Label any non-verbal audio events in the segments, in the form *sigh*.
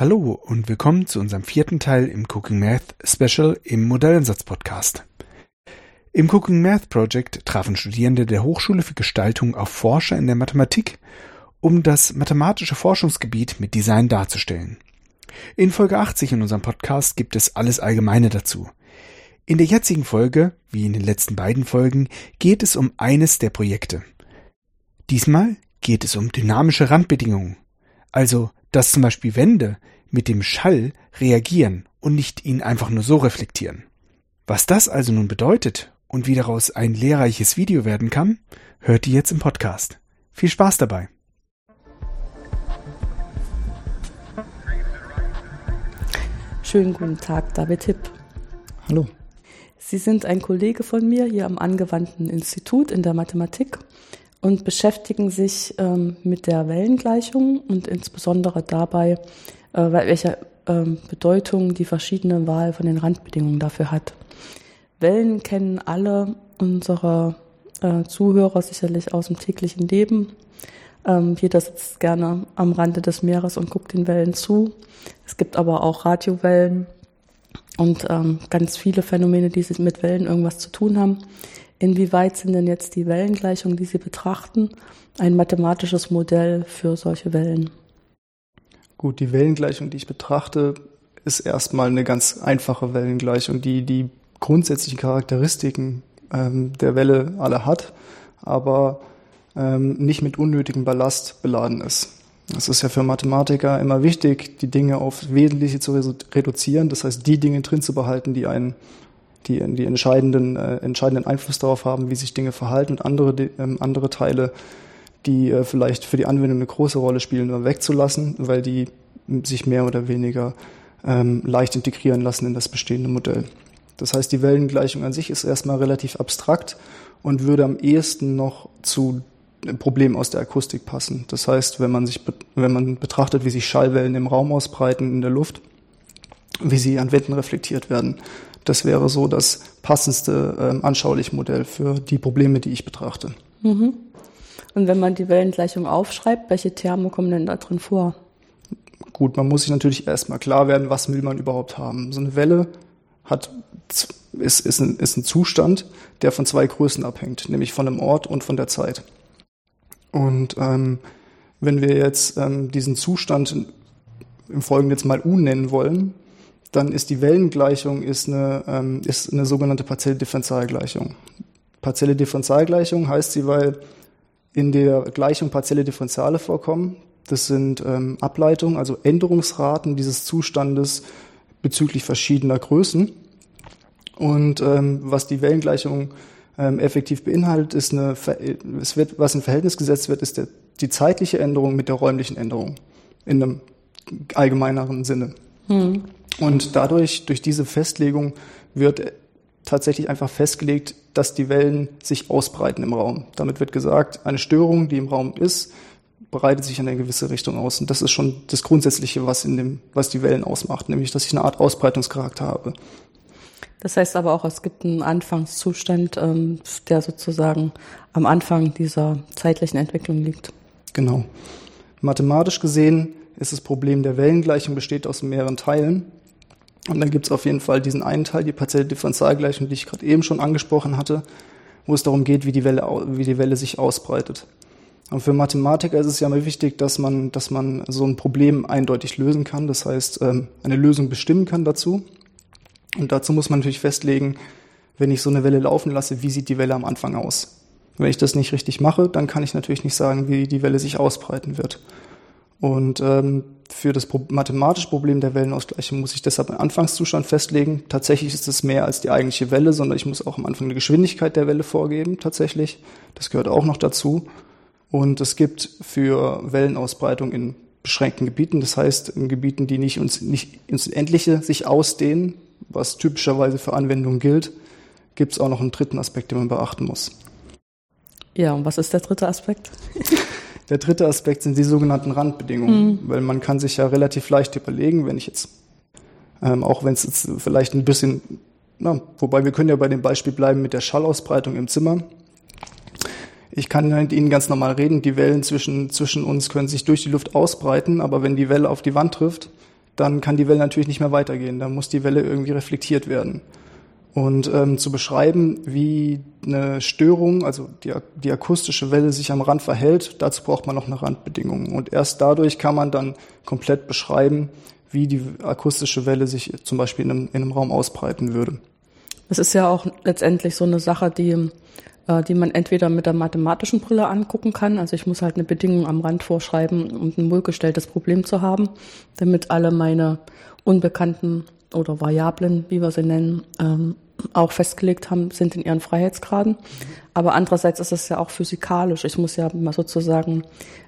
Hallo und willkommen zu unserem vierten Teil im Cooking Math Special im Modelleinsatz Podcast. Im Cooking Math Project trafen Studierende der Hochschule für Gestaltung auf Forscher in der Mathematik, um das mathematische Forschungsgebiet mit Design darzustellen. In Folge 80 in unserem Podcast gibt es alles Allgemeine dazu. In der jetzigen Folge, wie in den letzten beiden Folgen, geht es um eines der Projekte. Diesmal geht es um dynamische Randbedingungen, also dass zum Beispiel Wände mit dem Schall reagieren und nicht ihn einfach nur so reflektieren. Was das also nun bedeutet und wie daraus ein lehrreiches Video werden kann, hört ihr jetzt im Podcast. Viel Spaß dabei! Schönen guten Tag, David Hipp. Hallo. Sie sind ein Kollege von mir hier am angewandten Institut in der Mathematik und beschäftigen sich ähm, mit der Wellengleichung und insbesondere dabei, äh, welche ähm, Bedeutung die verschiedene Wahl von den Randbedingungen dafür hat. Wellen kennen alle unsere äh, Zuhörer sicherlich aus dem täglichen Leben. Ähm, jeder sitzt gerne am Rande des Meeres und guckt den Wellen zu. Es gibt aber auch Radiowellen und ähm, ganz viele Phänomene, die mit Wellen irgendwas zu tun haben. Inwieweit sind denn jetzt die Wellengleichungen, die Sie betrachten, ein mathematisches Modell für solche Wellen? Gut, die Wellengleichung, die ich betrachte, ist erstmal eine ganz einfache Wellengleichung, die die grundsätzlichen Charakteristiken ähm, der Welle alle hat, aber ähm, nicht mit unnötigem Ballast beladen ist. Es ist ja für Mathematiker immer wichtig, die Dinge auf Wesentliche zu reduzieren, das heißt, die Dinge drin zu behalten, die einen die, die entscheidenden, äh, entscheidenden Einfluss darauf haben, wie sich Dinge verhalten und andere, ähm, andere Teile, die äh, vielleicht für die Anwendung eine große Rolle spielen, nur wegzulassen, weil die sich mehr oder weniger ähm, leicht integrieren lassen in das bestehende Modell. Das heißt, die Wellengleichung an sich ist erstmal relativ abstrakt und würde am ehesten noch zu Problemen aus der Akustik passen. Das heißt, wenn man sich, wenn man betrachtet, wie sich Schallwellen im Raum ausbreiten in der Luft, wie sie an Wänden reflektiert werden, das wäre so das passendste ähm, anschauliche Modell für die Probleme, die ich betrachte. Mhm. Und wenn man die Wellengleichung aufschreibt, welche Terme kommen denn da drin vor? Gut, man muss sich natürlich erstmal klar werden, was will man überhaupt haben. So eine Welle hat, ist, ist, ein, ist ein Zustand, der von zwei Größen abhängt, nämlich von dem Ort und von der Zeit. Und ähm, wenn wir jetzt ähm, diesen Zustand im Folgenden jetzt mal U nennen wollen, dann ist die Wellengleichung ist eine, ähm, ist eine sogenannte partielle Differentialgleichung. Partielle Differentialgleichung heißt sie, weil in der Gleichung partielle Differentiale vorkommen. Das sind ähm, Ableitungen, also Änderungsraten dieses Zustandes bezüglich verschiedener Größen. Und ähm, was die Wellengleichung ähm, effektiv beinhaltet, ist eine, es wird, was in Verhältnis gesetzt wird, ist der, die zeitliche Änderung mit der räumlichen Änderung in einem allgemeineren Sinne. Hm. Und dadurch, durch diese Festlegung, wird tatsächlich einfach festgelegt, dass die Wellen sich ausbreiten im Raum. Damit wird gesagt, eine Störung, die im Raum ist, breitet sich in eine gewisse Richtung aus. Und das ist schon das Grundsätzliche, was in dem, was die Wellen ausmacht, nämlich, dass ich eine Art Ausbreitungscharakter habe. Das heißt aber auch, es gibt einen Anfangszustand, ähm, der sozusagen am Anfang dieser zeitlichen Entwicklung liegt. Genau. Mathematisch gesehen ist das Problem der Wellengleichung besteht aus mehreren Teilen. Und dann gibt es auf jeden Fall diesen einen Teil, die partielle Differentialgleichung, die ich gerade eben schon angesprochen hatte, wo es darum geht, wie die Welle, wie die Welle sich ausbreitet. Und für Mathematiker ist es ja immer wichtig, dass man, dass man so ein Problem eindeutig lösen kann. Das heißt, ähm, eine Lösung bestimmen kann dazu. Und dazu muss man natürlich festlegen, wenn ich so eine Welle laufen lasse, wie sieht die Welle am Anfang aus? Wenn ich das nicht richtig mache, dann kann ich natürlich nicht sagen, wie die Welle sich ausbreiten wird. Und ähm, für das mathematische Problem der Wellenausgleichung muss ich deshalb einen Anfangszustand festlegen. Tatsächlich ist es mehr als die eigentliche Welle, sondern ich muss auch am Anfang eine Geschwindigkeit der Welle vorgeben, tatsächlich. Das gehört auch noch dazu. Und es gibt für Wellenausbreitung in beschränkten Gebieten, das heißt in Gebieten, die nicht uns, nicht ins Endliche sich ausdehnen, was typischerweise für Anwendungen gilt, gibt es auch noch einen dritten Aspekt, den man beachten muss. Ja, und was ist der dritte Aspekt? *laughs* Der dritte Aspekt sind die sogenannten Randbedingungen, mhm. weil man kann sich ja relativ leicht überlegen, wenn ich jetzt, ähm, auch wenn es jetzt vielleicht ein bisschen, na, wobei wir können ja bei dem Beispiel bleiben mit der Schallausbreitung im Zimmer. Ich kann mit Ihnen ganz normal reden, die Wellen zwischen, zwischen uns können sich durch die Luft ausbreiten, aber wenn die Welle auf die Wand trifft, dann kann die Welle natürlich nicht mehr weitergehen. Dann muss die Welle irgendwie reflektiert werden. Und ähm, zu beschreiben, wie eine Störung, also die, die akustische Welle sich am Rand verhält, dazu braucht man noch eine Randbedingung. Und erst dadurch kann man dann komplett beschreiben, wie die akustische Welle sich zum Beispiel in einem, in einem Raum ausbreiten würde. Es ist ja auch letztendlich so eine Sache, die, die man entweder mit der mathematischen Brille angucken kann. Also ich muss halt eine Bedingung am Rand vorschreiben, um ein wohlgestelltes Problem zu haben, damit alle meine unbekannten oder Variablen, wie wir sie nennen, ähm, auch festgelegt haben, sind in ihren Freiheitsgraden. Aber andererseits ist es ja auch physikalisch. Ich muss ja mal sozusagen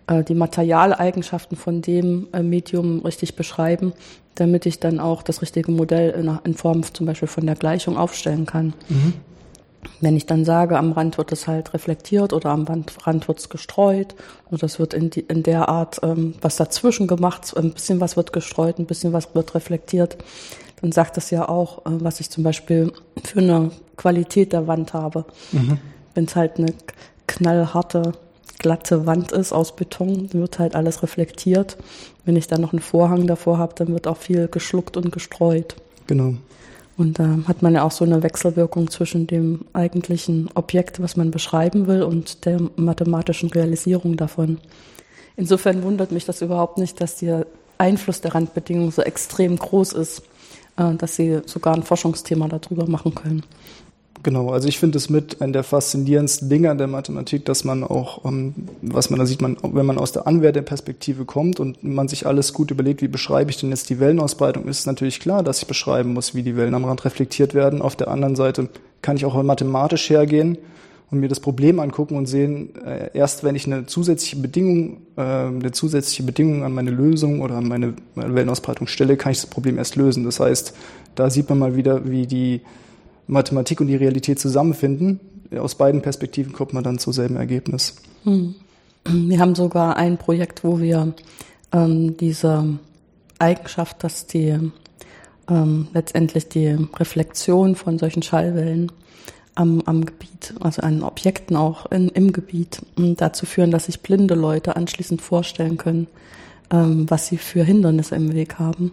äh, die Materialeigenschaften von dem äh, Medium richtig beschreiben, damit ich dann auch das richtige Modell in, in Form zum Beispiel von der Gleichung aufstellen kann. Mhm. Wenn ich dann sage, am Rand wird es halt reflektiert oder am Rand wird es gestreut oder es wird in, die, in der Art ähm, was dazwischen gemacht, ein bisschen was wird gestreut, ein bisschen was wird reflektiert, dann sagt das ja auch, äh, was ich zum Beispiel für eine Qualität der Wand habe. Mhm. Wenn es halt eine knallharte, glatte Wand ist aus Beton, dann wird halt alles reflektiert. Wenn ich dann noch einen Vorhang davor habe, dann wird auch viel geschluckt und gestreut. Genau. Und da hat man ja auch so eine Wechselwirkung zwischen dem eigentlichen Objekt, was man beschreiben will, und der mathematischen Realisierung davon. Insofern wundert mich das überhaupt nicht, dass der Einfluss der Randbedingungen so extrem groß ist. Äh, dass sie sogar ein Forschungsthema darüber machen können. Genau, also ich finde es mit einer der faszinierendsten Dinge an der Mathematik, dass man auch, ähm, was man da sieht, man, wenn man aus der Anwärterperspektive kommt und man sich alles gut überlegt, wie beschreibe ich denn jetzt die Wellenausbreitung, ist natürlich klar, dass ich beschreiben muss, wie die Wellen am Rand reflektiert werden. Auf der anderen Seite kann ich auch mathematisch hergehen und mir das Problem angucken und sehen, äh, erst wenn ich eine zusätzliche Bedingung, äh, eine zusätzliche Bedingung an meine Lösung oder an meine Wellenausbreitung stelle, kann ich das Problem erst lösen. Das heißt, da sieht man mal wieder, wie die Mathematik und die Realität zusammenfinden. Aus beiden Perspektiven kommt man dann zum selben Ergebnis. Hm. Wir haben sogar ein Projekt, wo wir ähm, diese Eigenschaft, dass die ähm, letztendlich die Reflexion von solchen Schallwellen am, am Gebiet, also an Objekten auch in, im Gebiet, dazu führen, dass sich blinde Leute anschließend vorstellen können, ähm, was sie für Hindernisse im Weg haben,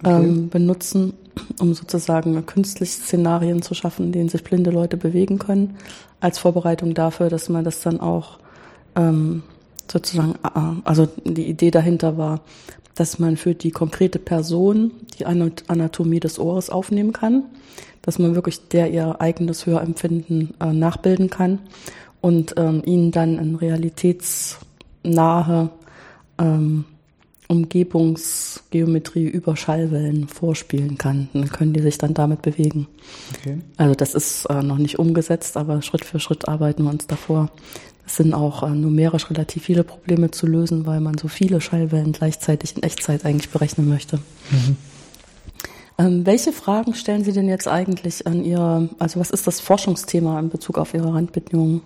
okay. ähm, benutzen, um sozusagen künstliche Szenarien zu schaffen, in denen sich blinde Leute bewegen können, als Vorbereitung dafür, dass man das dann auch ähm, sozusagen, äh, also die Idee dahinter war, dass man für die konkrete Person die Anatomie des Ohres aufnehmen kann dass man wirklich der ihr eigenes Hörempfinden äh, nachbilden kann und ähm, ihnen dann in realitätsnahe ähm, Umgebungsgeometrie über Schallwellen vorspielen kann. Dann können die sich dann damit bewegen. Okay. Also das ist äh, noch nicht umgesetzt, aber Schritt für Schritt arbeiten wir uns davor. Es sind auch äh, numerisch relativ viele Probleme zu lösen, weil man so viele Schallwellen gleichzeitig in Echtzeit eigentlich berechnen möchte. Mhm. Ähm, welche Fragen stellen Sie denn jetzt eigentlich an Ihre, also was ist das Forschungsthema in Bezug auf Ihre Randbedingungen?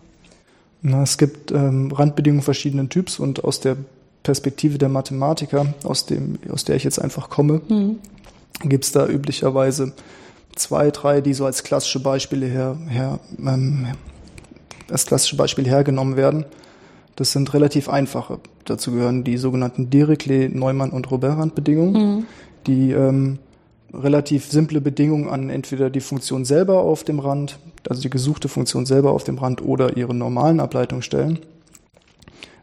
Na, es gibt ähm, Randbedingungen verschiedenen Typs und aus der Perspektive der Mathematiker, aus, dem, aus der ich jetzt einfach komme, mhm. gibt es da üblicherweise zwei, drei, die so als klassische Beispiele her, her ähm, als klassische Beispiele hergenommen werden. Das sind relativ einfache. Dazu gehören die sogenannten Dirichlet, Neumann und Robert-Randbedingungen, mhm. die ähm, relativ simple Bedingungen an entweder die Funktion selber auf dem Rand, also die gesuchte Funktion selber auf dem Rand oder ihre normalen Ableitungen stellen.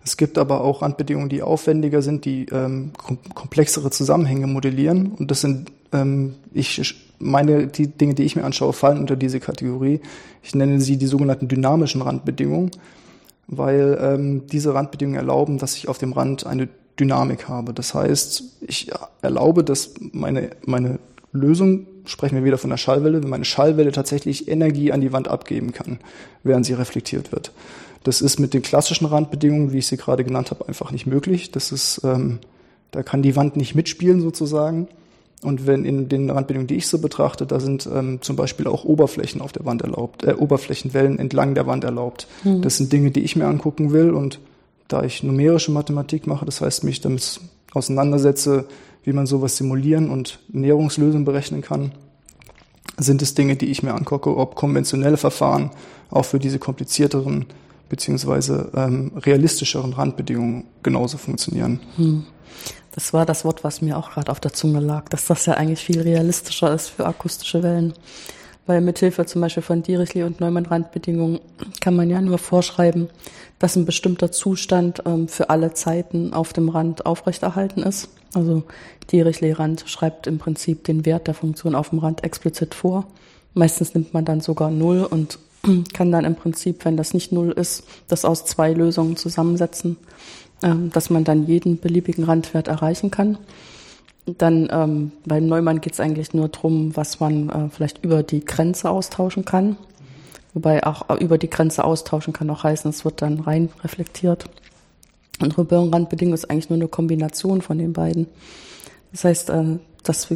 Es gibt aber auch Randbedingungen, die aufwendiger sind, die ähm, komplexere Zusammenhänge modellieren. Und das sind, ähm, ich meine, die Dinge, die ich mir anschaue, fallen unter diese Kategorie. Ich nenne sie die sogenannten dynamischen Randbedingungen, weil ähm, diese Randbedingungen erlauben, dass ich auf dem Rand eine Dynamik habe. Das heißt, ich erlaube, dass meine, meine Lösung sprechen wir wieder von der Schallwelle, wenn meine Schallwelle tatsächlich Energie an die Wand abgeben kann, während sie reflektiert wird. Das ist mit den klassischen Randbedingungen, wie ich sie gerade genannt habe, einfach nicht möglich. Das ist, ähm, da kann die Wand nicht mitspielen sozusagen. Und wenn in den Randbedingungen, die ich so betrachte, da sind ähm, zum Beispiel auch Oberflächen auf der Wand erlaubt, äh, Oberflächenwellen entlang der Wand erlaubt. Mhm. Das sind Dinge, die ich mir angucken will. Und da ich numerische Mathematik mache, das heißt, mich damit auseinandersetze, wie man sowas simulieren und Näherungslösungen berechnen kann, sind es Dinge, die ich mir angucke, ob konventionelle Verfahren auch für diese komplizierteren beziehungsweise ähm, realistischeren Randbedingungen genauso funktionieren. Hm. Das war das Wort, was mir auch gerade auf der Zunge lag, dass das ja eigentlich viel realistischer ist für akustische Wellen. Weil mithilfe zum Beispiel von Dirichlet und Neumann-Randbedingungen kann man ja nur vorschreiben, dass ein bestimmter Zustand ähm, für alle Zeiten auf dem Rand aufrechterhalten ist. Also Dirichlet-Rand schreibt im Prinzip den Wert der Funktion auf dem Rand explizit vor. Meistens nimmt man dann sogar Null und *clears throat* kann dann im Prinzip, wenn das nicht Null ist, das aus zwei Lösungen zusammensetzen, ähm, dass man dann jeden beliebigen Randwert erreichen kann. Dann ähm, beim Neumann geht es eigentlich nur darum, was man äh, vielleicht über die Grenze austauschen kann. Wobei auch äh, über die Grenze austauschen kann auch heißen, es wird dann rein reflektiert. Und Randbedingung ist eigentlich nur eine Kombination von den beiden. Das heißt, äh, das,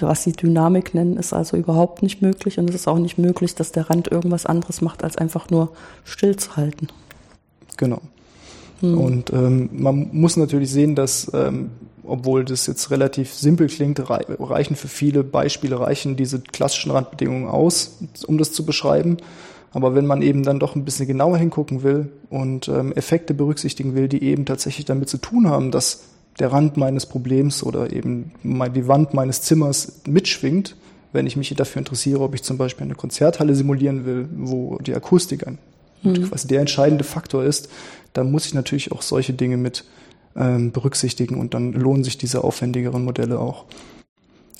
was sie Dynamik nennen, ist also überhaupt nicht möglich. Und es ist auch nicht möglich, dass der Rand irgendwas anderes macht, als einfach nur stillzuhalten. Genau. Hm. Und ähm, man muss natürlich sehen, dass ähm, obwohl das jetzt relativ simpel klingt, reichen für viele Beispiele, reichen diese klassischen Randbedingungen aus, um das zu beschreiben. Aber wenn man eben dann doch ein bisschen genauer hingucken will und ähm, Effekte berücksichtigen will, die eben tatsächlich damit zu tun haben, dass der Rand meines Problems oder eben die Wand meines Zimmers mitschwingt, wenn ich mich dafür interessiere, ob ich zum Beispiel eine Konzerthalle simulieren will, wo die Akustik ein, mhm. quasi der entscheidende Faktor ist, dann muss ich natürlich auch solche Dinge mit ähm, berücksichtigen und dann lohnen sich diese aufwendigeren Modelle auch.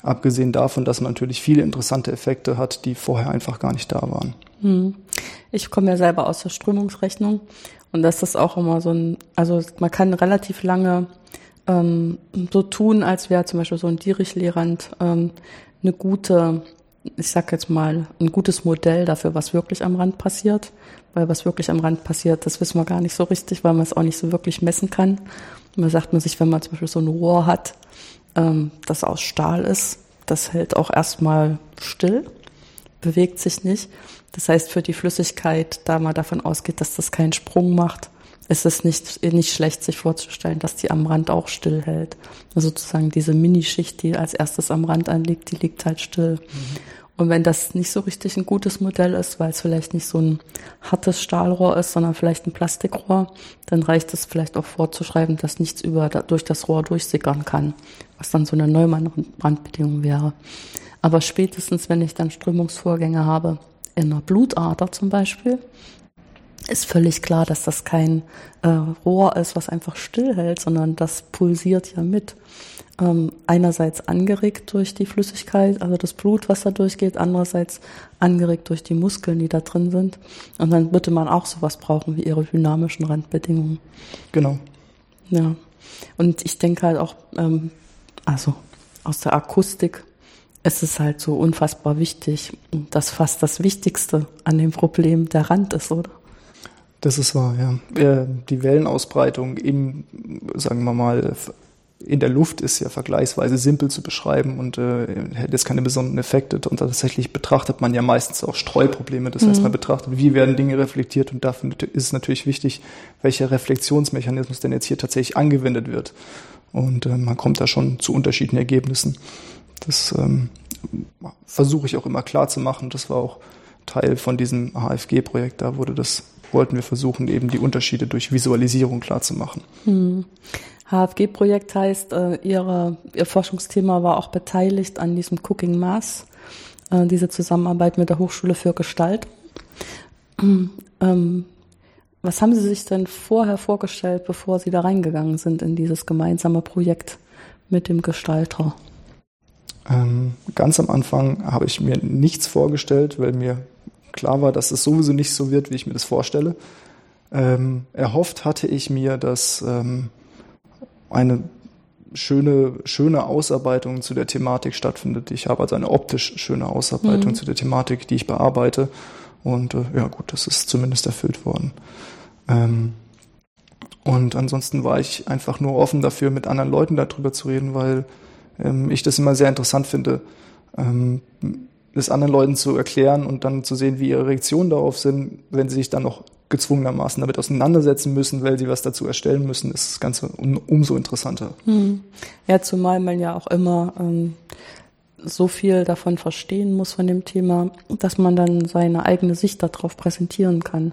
Abgesehen davon, dass man natürlich viele interessante Effekte hat, die vorher einfach gar nicht da waren. Hm. Ich komme ja selber aus der Strömungsrechnung und das ist auch immer so ein, also man kann relativ lange ähm, so tun, als wäre zum Beispiel so ein Dirichlehrand ähm, eine gute, ich sag jetzt mal, ein gutes Modell dafür, was wirklich am Rand passiert. Weil was wirklich am Rand passiert, das wissen wir gar nicht so richtig, weil man es auch nicht so wirklich messen kann. Man sagt man sich, wenn man zum Beispiel so ein Rohr hat, ähm, das aus Stahl ist, das hält auch erstmal still, bewegt sich nicht. Das heißt, für die Flüssigkeit, da man davon ausgeht, dass das keinen Sprung macht, ist es nicht, nicht schlecht, sich vorzustellen, dass die am Rand auch still hält. Also sozusagen diese Minischicht, die als erstes am Rand anliegt, die liegt halt still. Mhm. Und wenn das nicht so richtig ein gutes Modell ist, weil es vielleicht nicht so ein hartes Stahlrohr ist, sondern vielleicht ein Plastikrohr, dann reicht es vielleicht auch vorzuschreiben, dass nichts über, durch das Rohr durchsickern kann, was dann so eine Neumann-Brandbedingung wäre. Aber spätestens, wenn ich dann Strömungsvorgänge habe, in einer Blutader zum Beispiel, ist völlig klar, dass das kein äh, Rohr ist, was einfach stillhält, sondern das pulsiert ja mit ähm, einerseits angeregt durch die Flüssigkeit, also das Blut, was da durchgeht, andererseits angeregt durch die Muskeln, die da drin sind. Und dann würde man auch sowas brauchen wie ihre dynamischen Randbedingungen. Genau. Ja. Und ich denke halt auch, ähm, also aus der Akustik ist es halt so unfassbar wichtig, dass fast das Wichtigste an dem Problem der Rand ist, oder? Das ist wahr, ja. Die Wellenausbreitung im, sagen wir mal, in der Luft ist ja vergleichsweise simpel zu beschreiben und äh, hätte jetzt keine besonderen Effekte. Und tatsächlich betrachtet man ja meistens auch Streuprobleme. Das mhm. heißt, man betrachtet, wie werden Dinge reflektiert und dafür ist es natürlich wichtig, welcher Reflexionsmechanismus denn jetzt hier tatsächlich angewendet wird. Und äh, man kommt da schon zu unterschiedlichen Ergebnissen. Das ähm, versuche ich auch immer klar zu machen. Das war auch Teil von diesem HFG-Projekt. Da wurde das, wollten wir versuchen, eben die Unterschiede durch Visualisierung klar zu machen. Mhm. HFG-Projekt heißt, äh, ihre, ihr Forschungsthema war auch beteiligt an diesem Cooking Mass, äh, diese Zusammenarbeit mit der Hochschule für Gestalt. Ähm, was haben Sie sich denn vorher vorgestellt, bevor Sie da reingegangen sind in dieses gemeinsame Projekt mit dem Gestalter? Ähm, ganz am Anfang habe ich mir nichts vorgestellt, weil mir klar war, dass es sowieso nicht so wird, wie ich mir das vorstelle. Ähm, erhofft hatte ich mir, dass ähm, eine schöne, schöne Ausarbeitung zu der Thematik stattfindet. Ich habe also eine optisch schöne Ausarbeitung mhm. zu der Thematik, die ich bearbeite. Und äh, ja gut, das ist zumindest erfüllt worden. Ähm, und ansonsten war ich einfach nur offen dafür, mit anderen Leuten darüber zu reden, weil ähm, ich das immer sehr interessant finde, ähm, das anderen Leuten zu erklären und dann zu sehen, wie ihre Reaktionen darauf sind, wenn sie sich dann noch gezwungenermaßen damit auseinandersetzen müssen, weil sie was dazu erstellen müssen, ist das Ganze um, umso interessanter. Hm. Ja, zumal man ja auch immer ähm, so viel davon verstehen muss von dem Thema, dass man dann seine eigene Sicht darauf präsentieren kann.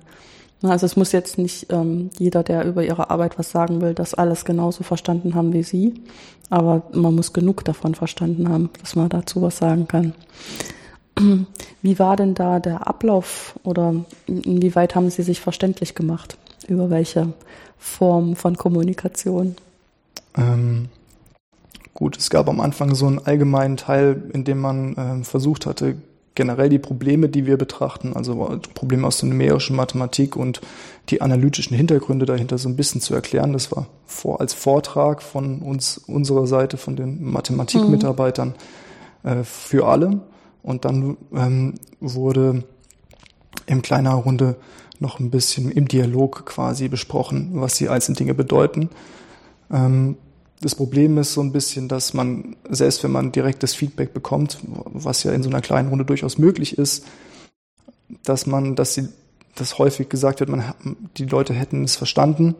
Also es muss jetzt nicht ähm, jeder, der über ihre Arbeit was sagen will, das alles genauso verstanden haben wie Sie. Aber man muss genug davon verstanden haben, dass man dazu was sagen kann. *clears throat* Wie war denn da der Ablauf oder inwieweit haben Sie sich verständlich gemacht? Über welche Form von Kommunikation? Ähm, gut, es gab am Anfang so einen allgemeinen Teil, in dem man ähm, versucht hatte, generell die Probleme, die wir betrachten, also Probleme aus der numerischen Mathematik und die analytischen Hintergründe dahinter so ein bisschen zu erklären. Das war vor, als Vortrag von uns, unserer Seite, von den Mathematikmitarbeitern mhm. äh, für alle. Und dann ähm, wurde in kleiner Runde noch ein bisschen im Dialog quasi besprochen, was die einzelnen Dinge bedeuten. Ähm, das Problem ist so ein bisschen, dass man, selbst wenn man direktes Feedback bekommt, was ja in so einer kleinen Runde durchaus möglich ist, dass man, dass sie, dass häufig gesagt wird, man, die Leute hätten es verstanden.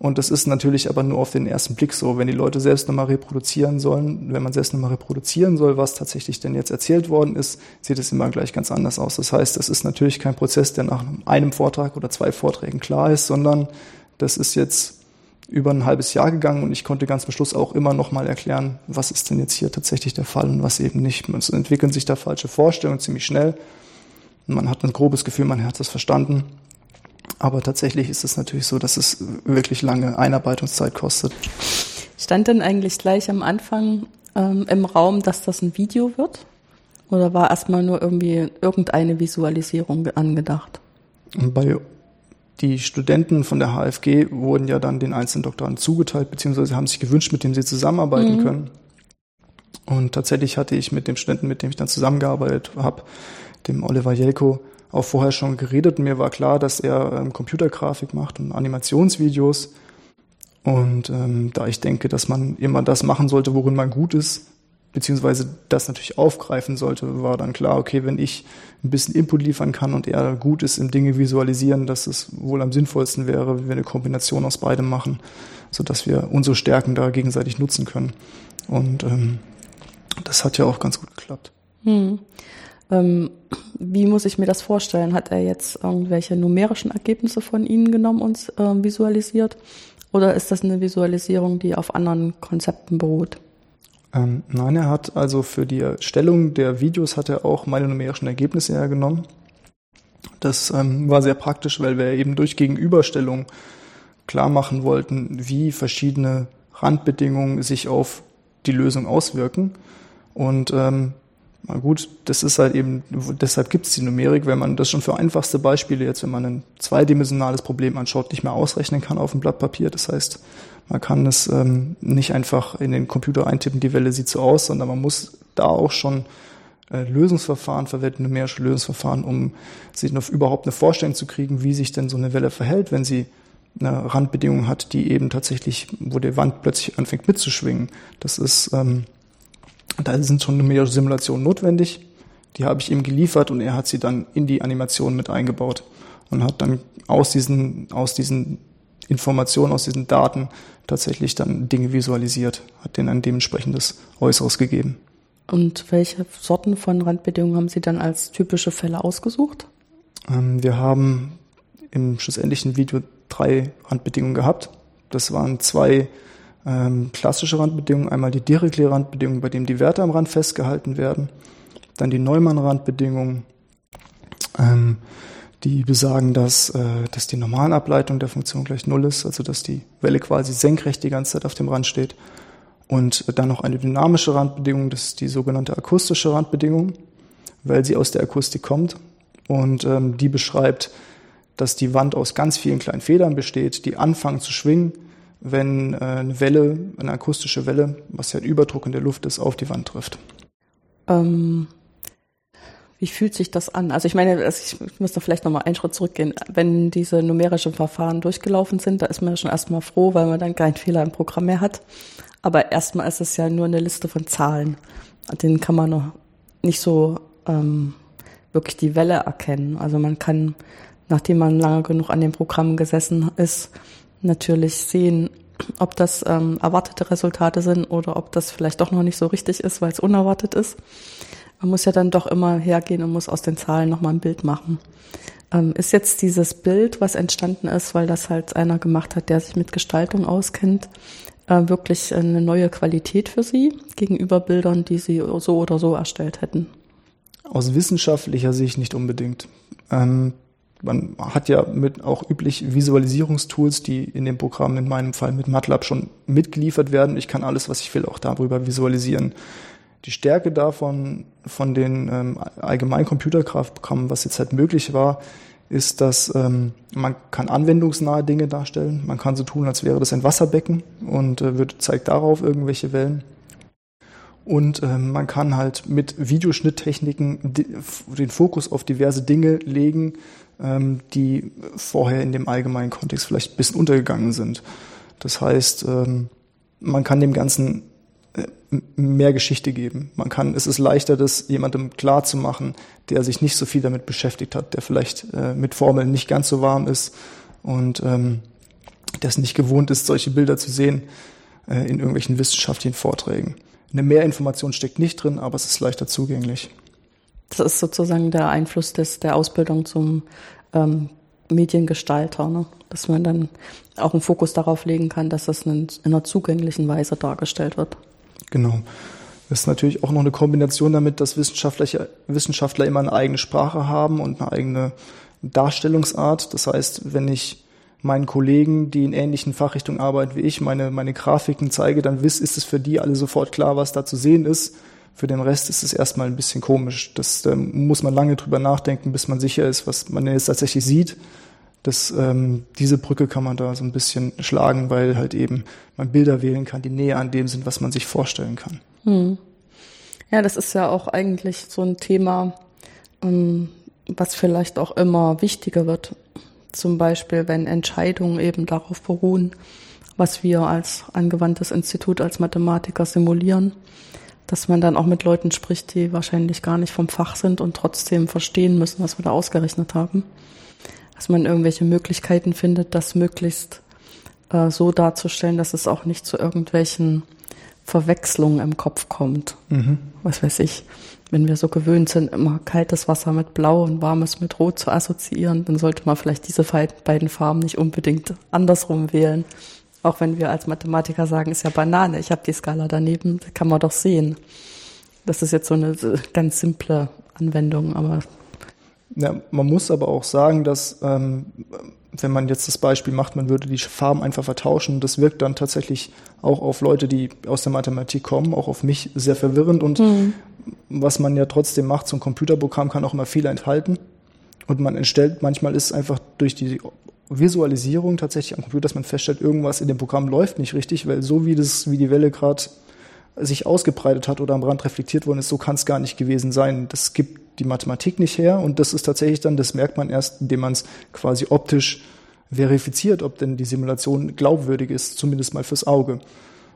Und das ist natürlich aber nur auf den ersten Blick so. Wenn die Leute selbst nochmal reproduzieren sollen, wenn man selbst nochmal reproduzieren soll, was tatsächlich denn jetzt erzählt worden ist, sieht es immer gleich ganz anders aus. Das heißt, das ist natürlich kein Prozess, der nach einem Vortrag oder zwei Vorträgen klar ist, sondern das ist jetzt über ein halbes Jahr gegangen und ich konnte ganz am Schluss auch immer noch mal erklären, was ist denn jetzt hier tatsächlich der Fall und was eben nicht. Es entwickeln sich da falsche Vorstellungen ziemlich schnell. Man hat ein grobes Gefühl, man hat das verstanden. Aber tatsächlich ist es natürlich so, dass es wirklich lange Einarbeitungszeit kostet. Stand denn eigentlich gleich am Anfang ähm, im Raum, dass das ein Video wird? Oder war erstmal nur irgendwie irgendeine Visualisierung angedacht? Bei die Studenten von der HFG wurden ja dann den einzelnen Doktoranden zugeteilt, beziehungsweise haben sich gewünscht, mit dem sie zusammenarbeiten mhm. können. Und tatsächlich hatte ich mit dem Studenten, mit dem ich dann zusammengearbeitet habe, dem Oliver Jelko, auch vorher schon geredet. Mir war klar, dass er ähm, Computergrafik macht und Animationsvideos. Und ähm, da ich denke, dass man immer das machen sollte, worin man gut ist, beziehungsweise das natürlich aufgreifen sollte, war dann klar, okay, wenn ich ein bisschen Input liefern kann und er gut ist im Dinge visualisieren, dass es wohl am sinnvollsten wäre, wenn wir eine Kombination aus beidem machen, so dass wir unsere Stärken da gegenseitig nutzen können. Und ähm, das hat ja auch ganz gut geklappt. Hm. Ähm, wie muss ich mir das vorstellen? Hat er jetzt irgendwelche numerischen Ergebnisse von Ihnen genommen und äh, visualisiert? Oder ist das eine Visualisierung, die auf anderen Konzepten beruht? Ähm, nein, er hat also für die Erstellung der Videos hat er auch meine numerischen Ergebnisse hergenommen. Das ähm, war sehr praktisch, weil wir eben durch Gegenüberstellung klar machen wollten, wie verschiedene Randbedingungen sich auf die Lösung auswirken. Und ähm, na gut, das ist halt eben, deshalb gibt es die Numerik, wenn man das schon für einfachste Beispiele jetzt, wenn man ein zweidimensionales Problem anschaut, nicht mehr ausrechnen kann auf dem Blatt Papier. Das heißt, man kann es ähm, nicht einfach in den Computer eintippen, die Welle sieht so aus, sondern man muss da auch schon äh, Lösungsverfahren verwenden, numerische Lösungsverfahren, um sich noch überhaupt eine Vorstellung zu kriegen, wie sich denn so eine Welle verhält, wenn sie eine Randbedingung hat, die eben tatsächlich, wo die Wand plötzlich anfängt mitzuschwingen. Das ist, ähm, da sind schon numerische Simulationen notwendig. Die habe ich ihm geliefert und er hat sie dann in die Animation mit eingebaut und hat dann aus diesen, aus diesen Informationen, aus diesen Daten tatsächlich dann Dinge visualisiert, hat denen ein dementsprechendes Äußeres gegeben. Und welche Sorten von Randbedingungen haben Sie dann als typische Fälle ausgesucht? Ähm, wir haben im schlussendlichen Video drei Randbedingungen gehabt. Das waren zwei ähm, klassische Randbedingungen. Einmal die Dirichlet-Randbedingung, bei dem die Werte am Rand festgehalten werden. Dann die Neumann-Randbedingung, ähm, die besagen, dass, äh, dass die Normalableitung der Funktion gleich Null ist, also dass die Welle quasi senkrecht die ganze Zeit auf dem Rand steht. Und dann noch eine dynamische Randbedingung, das ist die sogenannte akustische Randbedingung, weil sie aus der Akustik kommt. Und ähm, die beschreibt, dass die Wand aus ganz vielen kleinen Federn besteht, die anfangen zu schwingen, wenn äh, eine Welle, eine akustische Welle, was ja ein Überdruck in der Luft ist, auf die Wand trifft. Ähm, wie fühlt sich das an? Also ich meine, ich muss da vielleicht nochmal einen Schritt zurückgehen. Wenn diese numerischen Verfahren durchgelaufen sind, da ist man schon erstmal froh, weil man dann keinen Fehler im Programm mehr hat. Aber erstmal ist es ja nur eine Liste von Zahlen. Den kann man noch nicht so ähm, wirklich die Welle erkennen. Also man kann, nachdem man lange genug an dem Programm gesessen ist, natürlich sehen, ob das ähm, erwartete Resultate sind oder ob das vielleicht doch noch nicht so richtig ist, weil es unerwartet ist. Man muss ja dann doch immer hergehen und muss aus den Zahlen nochmal ein Bild machen. Ähm, ist jetzt dieses Bild, was entstanden ist, weil das halt einer gemacht hat, der sich mit Gestaltung auskennt, äh, wirklich eine neue Qualität für Sie gegenüber Bildern, die Sie so oder so erstellt hätten? Aus wissenschaftlicher Sicht nicht unbedingt. Ähm, man hat ja mit auch üblich Visualisierungstools, die in dem Programm in meinem Fall mit MATLAB schon mitgeliefert werden. Ich kann alles, was ich will, auch darüber visualisieren. Die Stärke davon, von den ähm, allgemeinen Computerkraftprogrammen, was jetzt halt möglich war, ist, dass ähm, man kann anwendungsnahe Dinge darstellen. Man kann so tun, als wäre das ein Wasserbecken und äh, wird, zeigt darauf irgendwelche Wellen. Und ähm, man kann halt mit Videoschnitttechniken den Fokus auf diverse Dinge legen, ähm, die vorher in dem allgemeinen Kontext vielleicht ein bisschen untergegangen sind. Das heißt, ähm, man kann dem Ganzen äh, mehr Geschichte geben. Man kann, es ist leichter, das jemandem klar zu machen, der sich nicht so viel damit beschäftigt hat, der vielleicht äh, mit Formeln nicht ganz so warm ist und ähm, es nicht gewohnt ist, solche Bilder zu sehen äh, in irgendwelchen wissenschaftlichen Vorträgen. Eine Mehrinformation steckt nicht drin, aber es ist leichter zugänglich. Das ist sozusagen der Einfluss des, der Ausbildung zum ähm, Mediengestalter, ne? dass man dann auch einen Fokus darauf legen kann, dass das in einer zugänglichen Weise dargestellt wird. Genau. Das ist natürlich auch noch eine Kombination damit, dass Wissenschaftler, Wissenschaftler immer eine eigene Sprache haben und eine eigene Darstellungsart. Das heißt, wenn ich meinen Kollegen, die in ähnlichen Fachrichtungen arbeiten wie ich, meine, meine Grafiken zeige, dann ist es für die alle sofort klar, was da zu sehen ist. Für den Rest ist es erstmal ein bisschen komisch. Das da muss man lange drüber nachdenken, bis man sicher ist, was man jetzt tatsächlich sieht. Das, ähm, diese Brücke kann man da so ein bisschen schlagen, weil halt eben man Bilder wählen kann, die näher an dem sind, was man sich vorstellen kann. Hm. Ja, das ist ja auch eigentlich so ein Thema, ähm, was vielleicht auch immer wichtiger wird. Zum Beispiel, wenn Entscheidungen eben darauf beruhen, was wir als angewandtes Institut, als Mathematiker simulieren, dass man dann auch mit Leuten spricht, die wahrscheinlich gar nicht vom Fach sind und trotzdem verstehen müssen, was wir da ausgerechnet haben dass man irgendwelche Möglichkeiten findet, das möglichst äh, so darzustellen, dass es auch nicht zu irgendwelchen Verwechslungen im Kopf kommt. Mhm. Was weiß ich, wenn wir so gewöhnt sind, immer kaltes Wasser mit Blau und warmes mit Rot zu assoziieren, dann sollte man vielleicht diese beiden Farben nicht unbedingt andersrum wählen. Auch wenn wir als Mathematiker sagen, ist ja Banane, ich habe die Skala daneben, kann man doch sehen. Das ist jetzt so eine ganz simple Anwendung, aber ja, man muss aber auch sagen, dass ähm, wenn man jetzt das Beispiel macht, man würde die Farben einfach vertauschen, das wirkt dann tatsächlich auch auf Leute, die aus der Mathematik kommen, auch auf mich sehr verwirrend. Und mhm. was man ja trotzdem macht, so ein Computerprogramm kann auch immer Fehler enthalten. Und man entstellt, manchmal ist einfach durch die Visualisierung tatsächlich am Computer, dass man feststellt, irgendwas in dem Programm läuft nicht richtig, weil so wie das, wie die Welle gerade sich ausgebreitet hat oder am Rand reflektiert worden ist, so kann es gar nicht gewesen sein. Das gibt die Mathematik nicht her und das ist tatsächlich dann, das merkt man erst, indem man es quasi optisch verifiziert, ob denn die Simulation glaubwürdig ist, zumindest mal fürs Auge.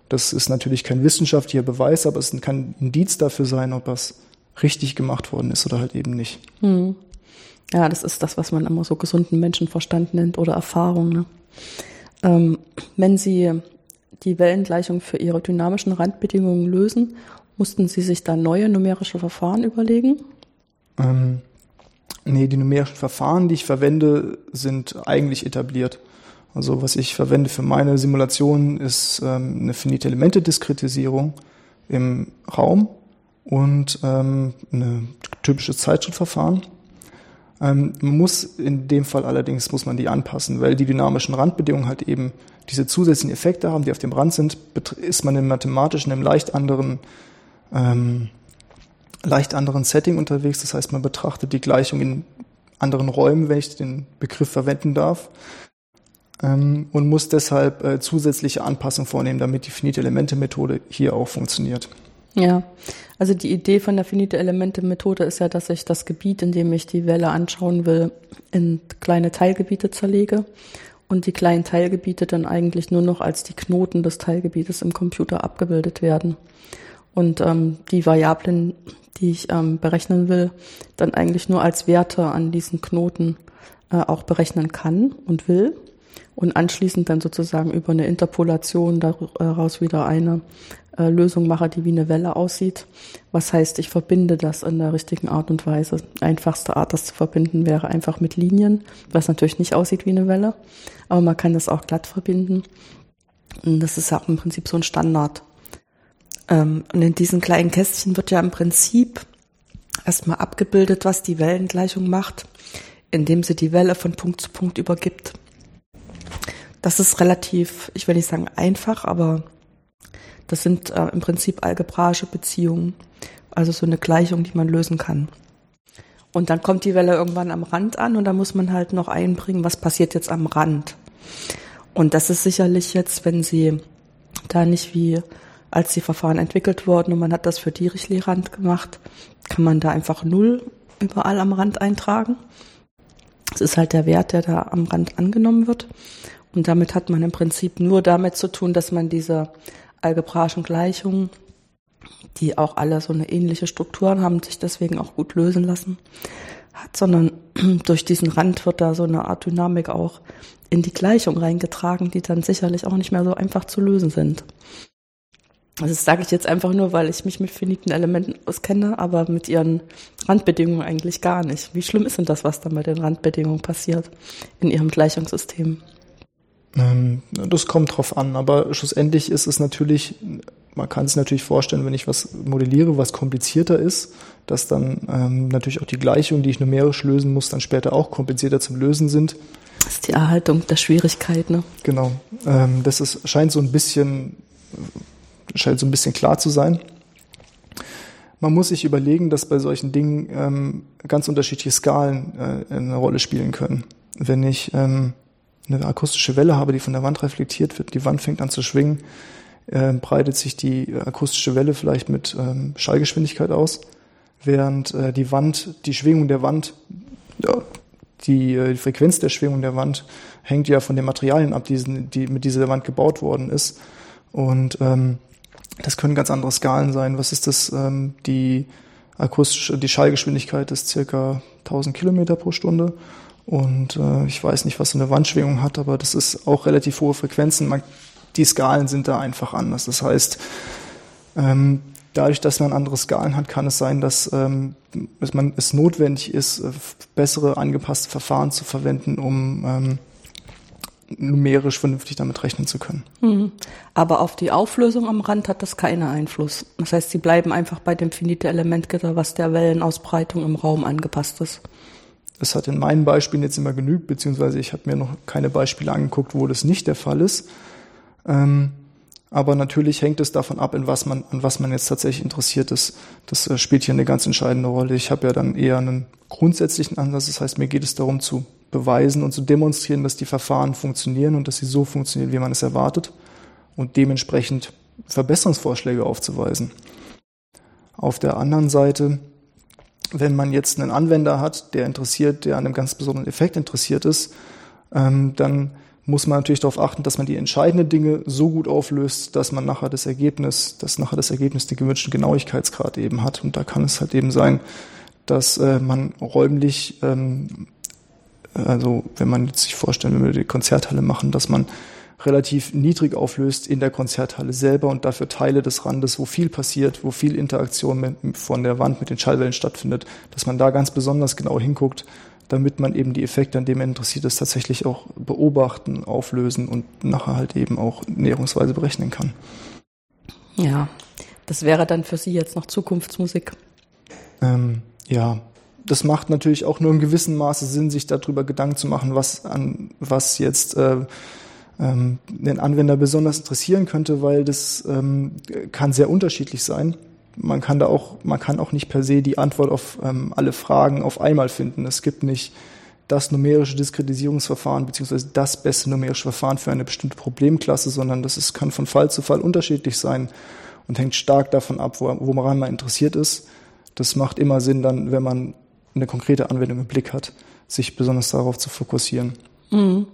Das ist natürlich kein wissenschaftlicher Beweis, aber es kann ein Indiz dafür sein, ob das richtig gemacht worden ist oder halt eben nicht. Hm. Ja, das ist das, was man immer so gesunden Menschenverstand nennt oder Erfahrung. Ne? Ähm, wenn Sie die Wellengleichung für ihre dynamischen Randbedingungen lösen, mussten sie sich da neue numerische Verfahren überlegen? Ähm, nee, die numerischen Verfahren, die ich verwende, sind eigentlich etabliert. Also was ich verwende für meine Simulation ist ähm, eine finite Elemente-Diskretisierung im Raum und ähm, eine typische Zeitschrittverfahren. Ähm, muss in dem Fall allerdings muss man die anpassen, weil die dynamischen Randbedingungen halt eben diese zusätzlichen Effekte haben, die auf dem Rand sind, ist man im mathematischen einem leicht anderen ähm, leicht anderen Setting unterwegs. Das heißt, man betrachtet die Gleichung in anderen Räumen, wenn ich den Begriff verwenden darf, ähm, und muss deshalb äh, zusätzliche Anpassungen vornehmen, damit die Finite-Elemente-Methode hier auch funktioniert. Ja, also die Idee von der Finite-Elemente-Methode ist ja, dass ich das Gebiet, in dem ich die Welle anschauen will, in kleine Teilgebiete zerlege und die kleinen Teilgebiete dann eigentlich nur noch als die Knoten des Teilgebietes im Computer abgebildet werden. Und ähm, die Variablen, die ich ähm, berechnen will, dann eigentlich nur als Werte an diesen Knoten äh, auch berechnen kann und will und anschließend dann sozusagen über eine Interpolation daraus wieder eine äh, Lösung mache, die wie eine Welle aussieht. Was heißt, ich verbinde das in der richtigen Art und Weise. Einfachste Art, das zu verbinden, wäre einfach mit Linien, was natürlich nicht aussieht wie eine Welle, aber man kann das auch glatt verbinden. Und das ist auch im Prinzip so ein Standard. Ähm, und in diesen kleinen Kästchen wird ja im Prinzip erstmal abgebildet, was die Wellengleichung macht, indem sie die Welle von Punkt zu Punkt übergibt. Das ist relativ, ich will nicht sagen einfach, aber das sind äh, im Prinzip algebraische Beziehungen, also so eine Gleichung, die man lösen kann. Und dann kommt die Welle irgendwann am Rand an und da muss man halt noch einbringen, was passiert jetzt am Rand. Und das ist sicherlich jetzt, wenn Sie da nicht wie als die Verfahren entwickelt wurden und man hat das für Dirichlehrand gemacht, kann man da einfach null überall am Rand eintragen. Das ist halt der Wert, der da am Rand angenommen wird. Und damit hat man im Prinzip nur damit zu tun, dass man diese algebraischen Gleichungen, die auch alle so eine ähnliche Struktur haben, sich deswegen auch gut lösen lassen, hat, sondern *clears throat* durch diesen Rand wird da so eine Art Dynamik auch in die Gleichung reingetragen, die dann sicherlich auch nicht mehr so einfach zu lösen sind. Also das sage ich jetzt einfach nur, weil ich mich mit finiten Elementen auskenne, aber mit ihren Randbedingungen eigentlich gar nicht. Wie schlimm ist denn das, was dann bei den Randbedingungen passiert in ihrem Gleichungssystem? Ähm, das kommt drauf an, aber schlussendlich ist es natürlich, man kann sich natürlich vorstellen, wenn ich was modelliere, was komplizierter ist, dass dann ähm, natürlich auch die Gleichungen, die ich numerisch lösen muss, dann später auch komplizierter zum Lösen sind. Das ist die Erhaltung der Schwierigkeit, ne? Genau. Ähm, das ist, scheint so ein bisschen, scheint so ein bisschen klar zu sein. Man muss sich überlegen, dass bei solchen Dingen ähm, ganz unterschiedliche Skalen äh, eine Rolle spielen können. Wenn ich ähm, eine akustische Welle habe, die von der Wand reflektiert wird, die Wand fängt an zu schwingen, äh, breitet sich die akustische Welle vielleicht mit ähm, Schallgeschwindigkeit aus, während äh, die Wand, die Schwingung der Wand, ja, die, äh, die Frequenz der Schwingung der Wand hängt ja von den Materialien ab, die, die mit dieser Wand gebaut worden ist. Und ähm, das können ganz andere Skalen sein. Was ist das? Ähm, die akustische, die Schallgeschwindigkeit ist circa 1000 Kilometer pro Stunde und äh, ich weiß nicht, was so eine Wandschwingung hat, aber das ist auch relativ hohe Frequenzen. Man, die Skalen sind da einfach anders. Das heißt, ähm, dadurch, dass man andere Skalen hat, kann es sein, dass, ähm, dass man, es notwendig ist, äh, bessere angepasste Verfahren zu verwenden, um ähm, numerisch vernünftig damit rechnen zu können. Mhm. Aber auf die Auflösung am Rand hat das keinen Einfluss. Das heißt, sie bleiben einfach bei dem finite Elementgitter, was der Wellenausbreitung im Raum angepasst ist. Das hat in meinen Beispielen jetzt immer genügt, beziehungsweise ich habe mir noch keine Beispiele angeguckt, wo das nicht der Fall ist. Ähm, aber natürlich hängt es davon ab, in was man, an was man jetzt tatsächlich interessiert ist. Das äh, spielt hier eine ganz entscheidende Rolle. Ich habe ja dann eher einen grundsätzlichen Ansatz. Das heißt, mir geht es darum zu beweisen und zu demonstrieren, dass die Verfahren funktionieren und dass sie so funktionieren, wie man es erwartet und dementsprechend Verbesserungsvorschläge aufzuweisen. Auf der anderen Seite wenn man jetzt einen Anwender hat, der interessiert, der an einem ganz besonderen Effekt interessiert ist, ähm, dann muss man natürlich darauf achten, dass man die entscheidenden Dinge so gut auflöst, dass man nachher das Ergebnis, dass nachher das Ergebnis den gewünschten Genauigkeitsgrad eben hat. Und da kann es halt eben sein, dass äh, man räumlich, ähm, also wenn man jetzt sich vorstellt, wenn wir die Konzerthalle machen, dass man relativ niedrig auflöst in der Konzerthalle selber und dafür Teile des Randes, wo viel passiert, wo viel Interaktion mit, von der Wand mit den Schallwellen stattfindet, dass man da ganz besonders genau hinguckt, damit man eben die Effekte, an denen man interessiert ist, tatsächlich auch beobachten, auflösen und nachher halt eben auch näherungsweise berechnen kann. Ja, das wäre dann für Sie jetzt noch Zukunftsmusik. Ähm, ja, das macht natürlich auch nur in gewissem Maße Sinn, sich darüber Gedanken zu machen, was an was jetzt äh, ähm, den Anwender besonders interessieren könnte, weil das ähm, kann sehr unterschiedlich sein. Man kann da auch, man kann auch nicht per se die Antwort auf ähm, alle Fragen auf einmal finden. Es gibt nicht das numerische Diskretisierungsverfahren beziehungsweise das beste numerische Verfahren für eine bestimmte Problemklasse, sondern das ist, kann von Fall zu Fall unterschiedlich sein und hängt stark davon ab, wo, woran man interessiert ist. Das macht immer Sinn dann, wenn man eine konkrete Anwendung im Blick hat, sich besonders darauf zu fokussieren. Mhm.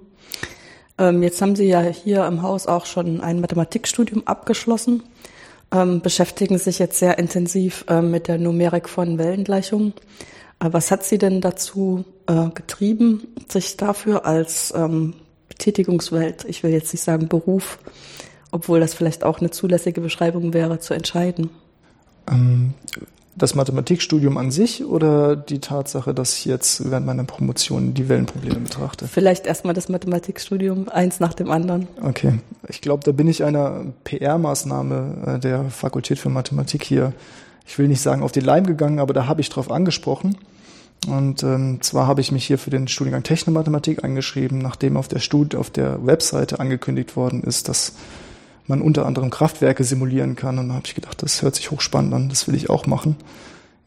Ähm, jetzt haben Sie ja hier im Haus auch schon ein Mathematikstudium abgeschlossen, ähm, beschäftigen sich jetzt sehr intensiv äh, mit der Numerik von Wellengleichungen. Äh, was hat Sie denn dazu äh, getrieben, sich dafür als ähm, Betätigungswelt, ich will jetzt nicht sagen Beruf obwohl das vielleicht auch eine zulässige Beschreibung wäre, zu entscheiden? Das Mathematikstudium an sich oder die Tatsache, dass ich jetzt während meiner Promotion die Wellenprobleme betrachte? Vielleicht erstmal das Mathematikstudium, eins nach dem anderen. Okay. Ich glaube, da bin ich einer PR-Maßnahme äh, der Fakultät für Mathematik hier, ich will nicht sagen auf den Leim gegangen, aber da habe ich drauf angesprochen. Und ähm, zwar habe ich mich hier für den Studiengang Technomathematik eingeschrieben, nachdem auf der Stud auf der Webseite angekündigt worden ist, dass man unter anderem Kraftwerke simulieren kann. Und da habe ich gedacht, das hört sich hochspannend an, das will ich auch machen.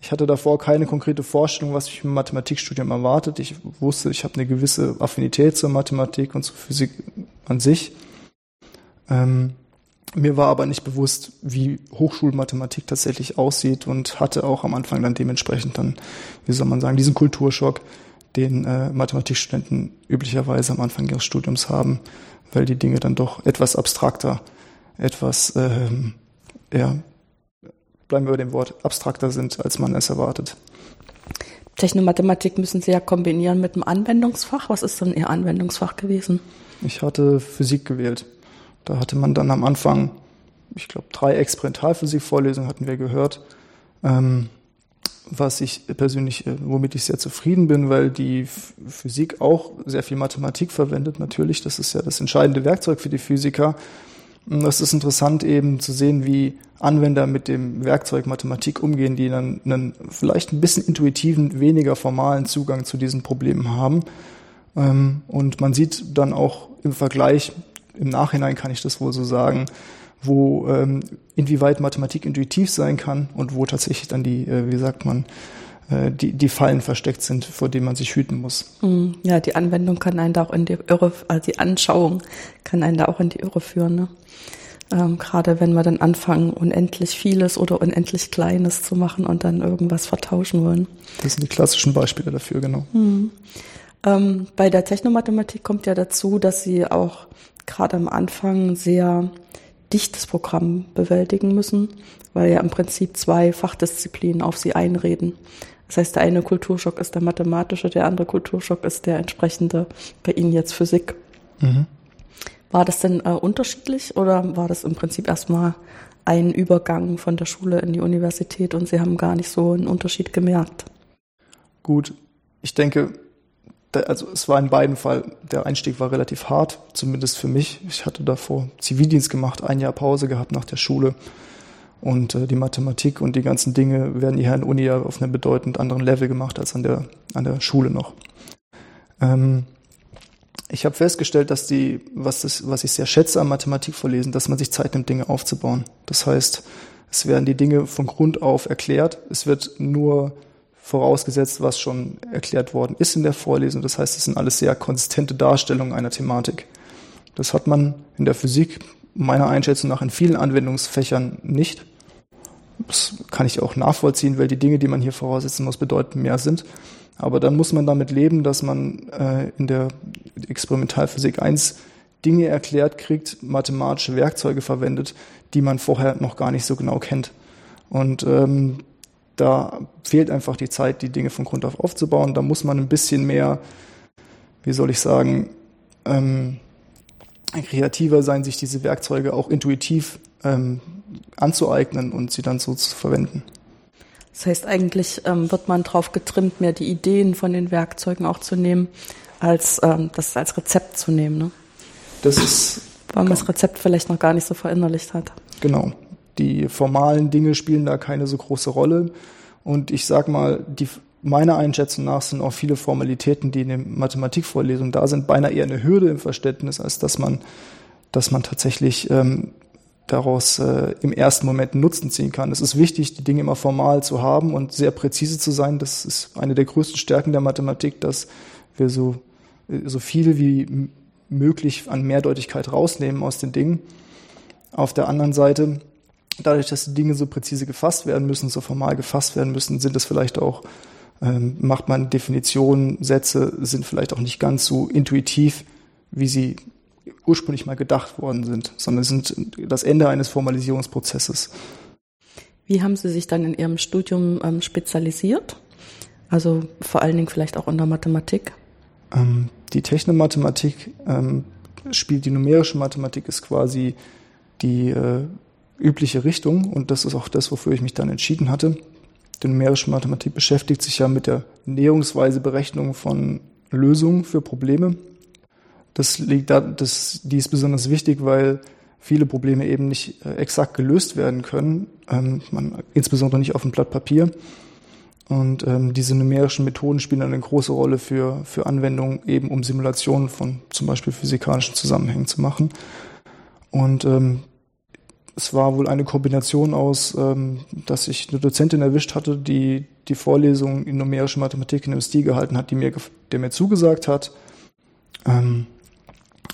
Ich hatte davor keine konkrete Vorstellung, was mich im Mathematikstudium erwartet. Ich wusste, ich habe eine gewisse Affinität zur Mathematik und zur Physik an sich. Ähm, mir war aber nicht bewusst, wie Hochschulmathematik tatsächlich aussieht und hatte auch am Anfang dann dementsprechend dann, wie soll man sagen, diesen Kulturschock, den äh, Mathematikstudenten üblicherweise am Anfang ihres Studiums haben, weil die Dinge dann doch etwas abstrakter etwas, ähm, ja, bleiben wir bei dem Wort, abstrakter sind, als man es erwartet. Technomathematik müssen Sie ja kombinieren mit einem Anwendungsfach. Was ist denn Ihr Anwendungsfach gewesen? Ich hatte Physik gewählt. Da hatte man dann am Anfang, ich glaube, drei Experimentalphysik-Vorlesungen hatten wir gehört. Ähm, was ich persönlich, äh, womit ich sehr zufrieden bin, weil die Physik auch sehr viel Mathematik verwendet. Natürlich, das ist ja das entscheidende Werkzeug für die Physiker. Es ist interessant eben zu sehen, wie Anwender mit dem Werkzeug Mathematik umgehen, die dann einen vielleicht ein bisschen intuitiven, weniger formalen Zugang zu diesen Problemen haben. Ähm, und man sieht dann auch im Vergleich, im Nachhinein kann ich das wohl so sagen, wo ähm, inwieweit Mathematik intuitiv sein kann und wo tatsächlich dann die, äh, wie sagt man, die, die Fallen versteckt sind, vor denen man sich hüten muss. Hm, ja, die Anwendung kann einen da auch in die Irre, also die Anschauung kann einen da auch in die Irre führen. Ne? Ähm, Gerade wenn wir dann anfangen, unendlich vieles oder unendlich Kleines zu machen und dann irgendwas vertauschen wollen. Das sind die klassischen Beispiele dafür, genau. Hm. Ähm, bei der Technomathematik kommt ja dazu, dass sie auch gerade am Anfang sehr dichtes Programm bewältigen müssen, weil ja im Prinzip zwei Fachdisziplinen auf sie einreden. Das heißt, der eine Kulturschock ist der mathematische, der andere Kulturschock ist der entsprechende, bei Ihnen jetzt Physik. Mhm. War das denn äh, unterschiedlich oder war das im Prinzip erstmal ein Übergang von der Schule in die Universität und Sie haben gar nicht so einen Unterschied gemerkt? Gut, ich denke, also es war in beiden Fall, der Einstieg war relativ hart, zumindest für mich. Ich hatte davor Zivildienst gemacht, ein Jahr Pause gehabt nach der Schule. Und äh, die Mathematik und die ganzen Dinge werden hier an der Uni ja auf einem bedeutend anderen Level gemacht als an der, an der Schule noch. Ähm, ich habe festgestellt, dass die, was, das, was ich sehr schätze am Mathematikvorlesen, dass man sich Zeit nimmt, Dinge aufzubauen. Das heißt, es werden die Dinge von Grund auf erklärt. Es wird nur vorausgesetzt, was schon erklärt worden ist in der Vorlesung. Das heißt, es sind alles sehr konsistente Darstellungen einer Thematik. Das hat man in der Physik meiner Einschätzung nach in vielen Anwendungsfächern nicht. Das kann ich auch nachvollziehen, weil die Dinge, die man hier voraussetzen muss, bedeutend mehr sind. Aber dann muss man damit leben, dass man äh, in der Experimentalphysik 1 Dinge erklärt kriegt, mathematische Werkzeuge verwendet, die man vorher noch gar nicht so genau kennt. Und ähm, da fehlt einfach die Zeit, die Dinge von Grund auf aufzubauen. Da muss man ein bisschen mehr, wie soll ich sagen, ähm, kreativer sein, sich diese Werkzeuge auch intuitiv ähm, anzueignen und sie dann so zu verwenden. Das heißt, eigentlich ähm, wird man darauf getrimmt, mehr die Ideen von den Werkzeugen auch zu nehmen, als ähm, das als Rezept zu nehmen. Ne? Das ist. Weil man das Rezept vielleicht noch gar nicht so verinnerlicht hat. Genau. Die formalen Dinge spielen da keine so große Rolle. Und ich sag mal, die, meiner Einschätzung nach sind auch viele Formalitäten, die in den Mathematikvorlesungen da sind, beinahe eher eine Hürde im Verständnis, als dass man, dass man tatsächlich ähm, daraus äh, im ersten Moment Nutzen ziehen kann. Es ist wichtig, die Dinge immer formal zu haben und sehr präzise zu sein. Das ist eine der größten Stärken der Mathematik, dass wir so, so viel wie möglich an Mehrdeutigkeit rausnehmen aus den Dingen. Auf der anderen Seite, dadurch, dass die Dinge so präzise gefasst werden müssen, so formal gefasst werden müssen, sind es vielleicht auch, ähm, macht man Definitionen, Sätze sind vielleicht auch nicht ganz so intuitiv, wie sie ursprünglich mal gedacht worden sind, sondern sind das Ende eines Formalisierungsprozesses. Wie haben Sie sich dann in Ihrem Studium ähm, spezialisiert? Also vor allen Dingen vielleicht auch in der Mathematik? Ähm, die Technomathematik ähm, spielt die numerische Mathematik, ist quasi die äh, übliche Richtung und das ist auch das, wofür ich mich dann entschieden hatte. Die numerische Mathematik beschäftigt sich ja mit der näherungsweise Berechnung von Lösungen für Probleme. Das liegt da, das, die ist besonders wichtig, weil viele Probleme eben nicht äh, exakt gelöst werden können, ähm, man, insbesondere nicht auf dem Blatt Papier. Und ähm, diese numerischen Methoden spielen eine große Rolle für, für Anwendungen, eben um Simulationen von zum Beispiel physikalischen Zusammenhängen zu machen. Und ähm, es war wohl eine Kombination aus, ähm, dass ich eine Dozentin erwischt hatte, die die Vorlesung in numerischer Mathematik in einem Stil gehalten hat, die mir, der mir zugesagt hat, ähm,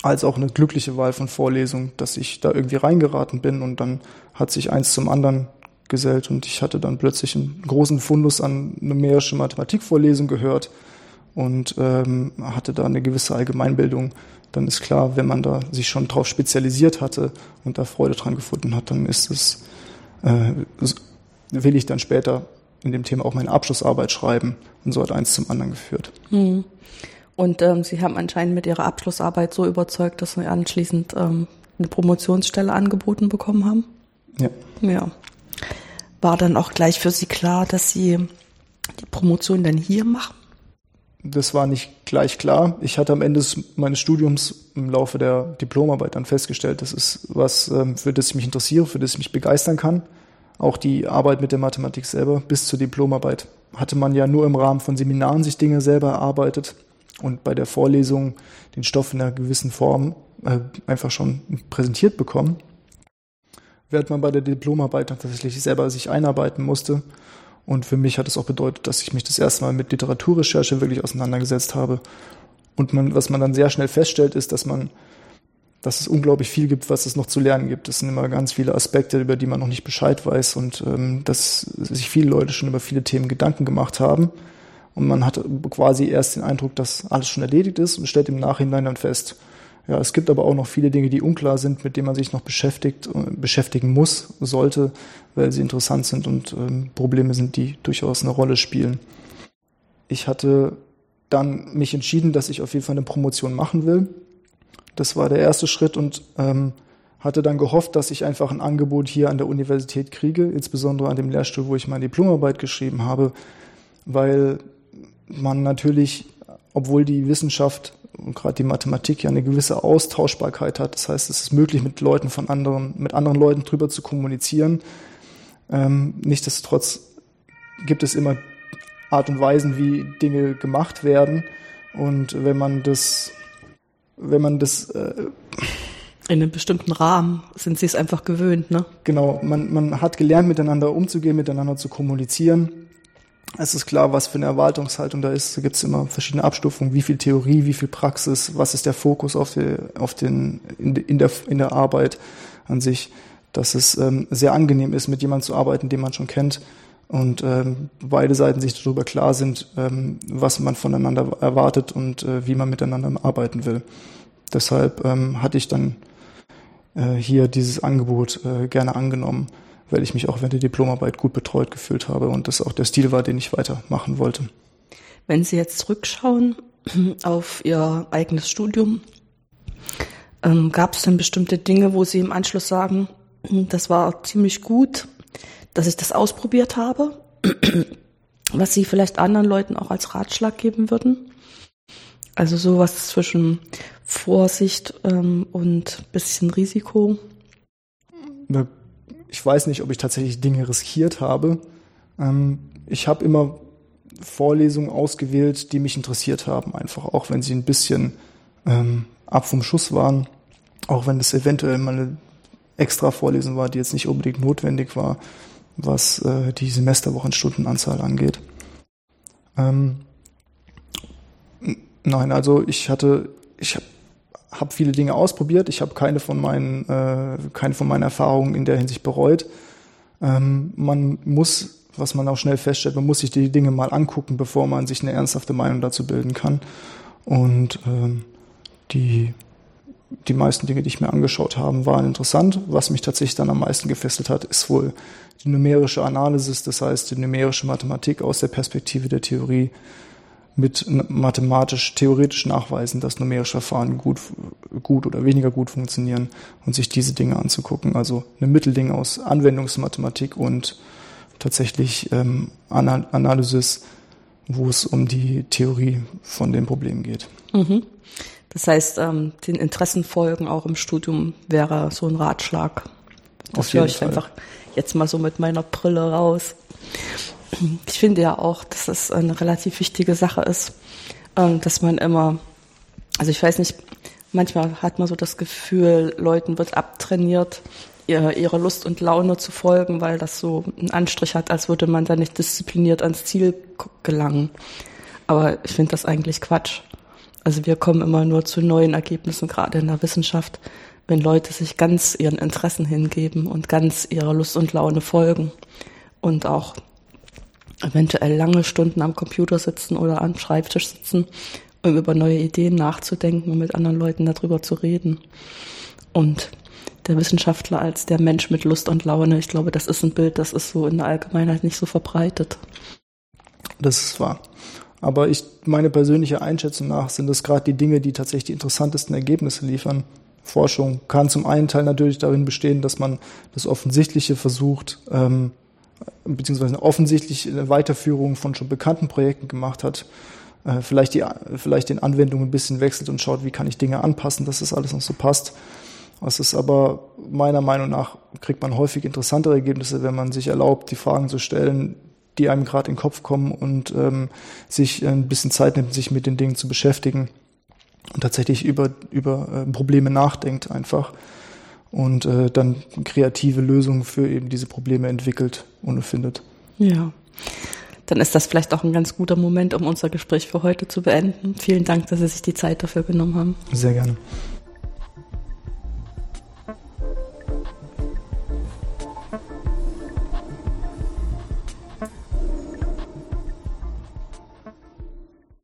als auch eine glückliche Wahl von Vorlesungen, dass ich da irgendwie reingeraten bin und dann hat sich eins zum anderen gesellt und ich hatte dann plötzlich einen großen Fundus an numerische Mathematikvorlesungen gehört und ähm, hatte da eine gewisse Allgemeinbildung. Dann ist klar, wenn man da sich schon drauf spezialisiert hatte und da Freude dran gefunden hat, dann ist es, äh, will ich dann später in dem Thema auch meine Abschlussarbeit schreiben und so hat eins zum anderen geführt. Hm. Und ähm, Sie haben anscheinend mit Ihrer Abschlussarbeit so überzeugt, dass Sie anschließend ähm, eine Promotionsstelle angeboten bekommen haben? Ja. Ja. War dann auch gleich für Sie klar, dass Sie die Promotion dann hier machen? Das war nicht gleich klar. Ich hatte am Ende meines Studiums im Laufe der Diplomarbeit dann festgestellt, das ist was, ähm, für das ich mich interessiere, für das ich mich begeistern kann. Auch die Arbeit mit der Mathematik selber bis zur Diplomarbeit hatte man ja nur im Rahmen von Seminaren sich Dinge selber erarbeitet und bei der Vorlesung den Stoff in einer gewissen Form äh, einfach schon präsentiert bekommen während man bei der Diplomarbeit tatsächlich selber sich einarbeiten musste. Und für mich hat es auch bedeutet, dass ich mich das erste Mal mit Literaturrecherche wirklich auseinandergesetzt habe. Und man, was man dann sehr schnell feststellt, ist, dass man, dass es unglaublich viel gibt, was es noch zu lernen gibt. Es sind immer ganz viele Aspekte, über die man noch nicht Bescheid weiß und ähm, dass sich viele Leute schon über viele Themen Gedanken gemacht haben. Und man hat quasi erst den Eindruck, dass alles schon erledigt ist und stellt im Nachhinein dann fest, ja, es gibt aber auch noch viele Dinge, die unklar sind, mit denen man sich noch beschäftigt, äh, beschäftigen muss, sollte, weil sie interessant sind und ähm, Probleme sind, die durchaus eine Rolle spielen. Ich hatte dann mich entschieden, dass ich auf jeden Fall eine Promotion machen will. Das war der erste Schritt und ähm, hatte dann gehofft, dass ich einfach ein Angebot hier an der Universität kriege, insbesondere an dem Lehrstuhl, wo ich meine Diplomarbeit geschrieben habe, weil man natürlich, obwohl die Wissenschaft und gerade die Mathematik ja eine gewisse Austauschbarkeit hat. Das heißt, es ist möglich, mit Leuten von anderen, mit anderen Leuten drüber zu kommunizieren. Ähm, nichtsdestotrotz gibt es immer Art und Weisen, wie Dinge gemacht werden. Und wenn man das, wenn man das äh, in einem bestimmten Rahmen sind sie es einfach gewöhnt, ne? Genau, man, man hat gelernt, miteinander umzugehen, miteinander zu kommunizieren es ist klar, was für eine Erwartungshaltung da ist. Da gibt es immer verschiedene Abstufungen, wie viel Theorie, wie viel Praxis, was ist der Fokus auf, die, auf den, in, in, der, in der Arbeit an sich, dass es ähm, sehr angenehm ist, mit jemandem zu arbeiten, den man schon kennt und ähm, beide Seiten sich darüber klar sind, ähm, was man voneinander erwartet und äh, wie man miteinander arbeiten will. Deshalb ähm, hatte ich dann äh, hier dieses Angebot äh, gerne angenommen weil ich mich auch während der Diplomarbeit gut betreut gefühlt habe und das auch der Stil war, den ich weitermachen wollte. Wenn Sie jetzt zurückschauen *clears throat* auf Ihr eigenes Studium, ähm, gab es denn bestimmte Dinge, wo Sie im Anschluss sagen, das war ziemlich gut, dass ich das ausprobiert habe, *clears throat* was Sie vielleicht anderen Leuten auch als Ratschlag geben würden? Also sowas zwischen Vorsicht ähm, und bisschen Risiko. Ich weiß nicht, ob ich tatsächlich Dinge riskiert habe. Ähm, ich habe immer Vorlesungen ausgewählt, die mich interessiert haben, einfach auch wenn sie ein bisschen ähm, ab vom Schuss waren, auch wenn es eventuell mal eine extra Vorlesung war, die jetzt nicht unbedingt notwendig war, was äh, die Semesterwochenstundenanzahl angeht. Ähm, nein, also ich hatte, ich habe viele Dinge ausprobiert. Ich habe keine von meinen äh, keine von meinen Erfahrungen in der Hinsicht bereut. Ähm, man muss, was man auch schnell feststellt, man muss sich die Dinge mal angucken, bevor man sich eine ernsthafte Meinung dazu bilden kann. Und ähm, die die meisten Dinge, die ich mir angeschaut habe, waren interessant. Was mich tatsächlich dann am meisten gefesselt hat, ist wohl die numerische Analysis, das heißt die numerische Mathematik aus der Perspektive der Theorie. Mit mathematisch theoretisch nachweisen, dass numerische Verfahren gut, gut oder weniger gut funktionieren und sich diese Dinge anzugucken. Also ein Mittelding aus Anwendungsmathematik und tatsächlich ähm, Analysis, wo es um die Theorie von den Problemen geht. Mhm. Das heißt, ähm, den Interessenfolgen auch im Studium wäre so ein Ratschlag. Das höre ich Fall. einfach jetzt mal so mit meiner Brille raus. Ich finde ja auch, dass es eine relativ wichtige Sache ist, ähm, dass man immer, also ich weiß nicht, manchmal hat man so das Gefühl, Leuten wird abtrainiert, ihrer Lust und Laune zu folgen, weil das so einen Anstrich hat, als würde man da nicht diszipliniert ans Ziel gelangen. Aber ich finde das eigentlich Quatsch. Also wir kommen immer nur zu neuen Ergebnissen, gerade in der Wissenschaft, wenn Leute sich ganz ihren Interessen hingeben und ganz ihrer Lust und Laune folgen und auch eventuell lange Stunden am Computer sitzen oder am Schreibtisch sitzen, um über neue Ideen nachzudenken und mit anderen Leuten darüber zu reden. Und der Wissenschaftler als der Mensch mit Lust und Laune, ich glaube, das ist ein Bild, das ist so in der Allgemeinheit nicht so verbreitet. Das ist wahr. Aber ich, meine persönliche Einschätzung nach sind das gerade die Dinge, die tatsächlich die interessantesten Ergebnisse liefern. Forschung kann zum einen Teil natürlich darin bestehen, dass man das Offensichtliche versucht, ähm, beziehungsweise eine offensichtliche Weiterführung von schon bekannten Projekten gemacht hat, äh, vielleicht, die, vielleicht den Anwendungen ein bisschen wechselt und schaut, wie kann ich Dinge anpassen, dass das alles noch so passt. Es ist aber meiner Meinung nach, kriegt man häufig interessantere Ergebnisse, wenn man sich erlaubt, die Fragen zu stellen, die einem gerade in den Kopf kommen und ähm, sich ein bisschen Zeit nimmt, sich mit den Dingen zu beschäftigen und tatsächlich über, über äh, Probleme nachdenkt einfach und äh, dann kreative Lösungen für eben diese Probleme entwickelt und findet. Ja. Dann ist das vielleicht auch ein ganz guter Moment, um unser Gespräch für heute zu beenden. Vielen Dank, dass Sie sich die Zeit dafür genommen haben. Sehr gerne.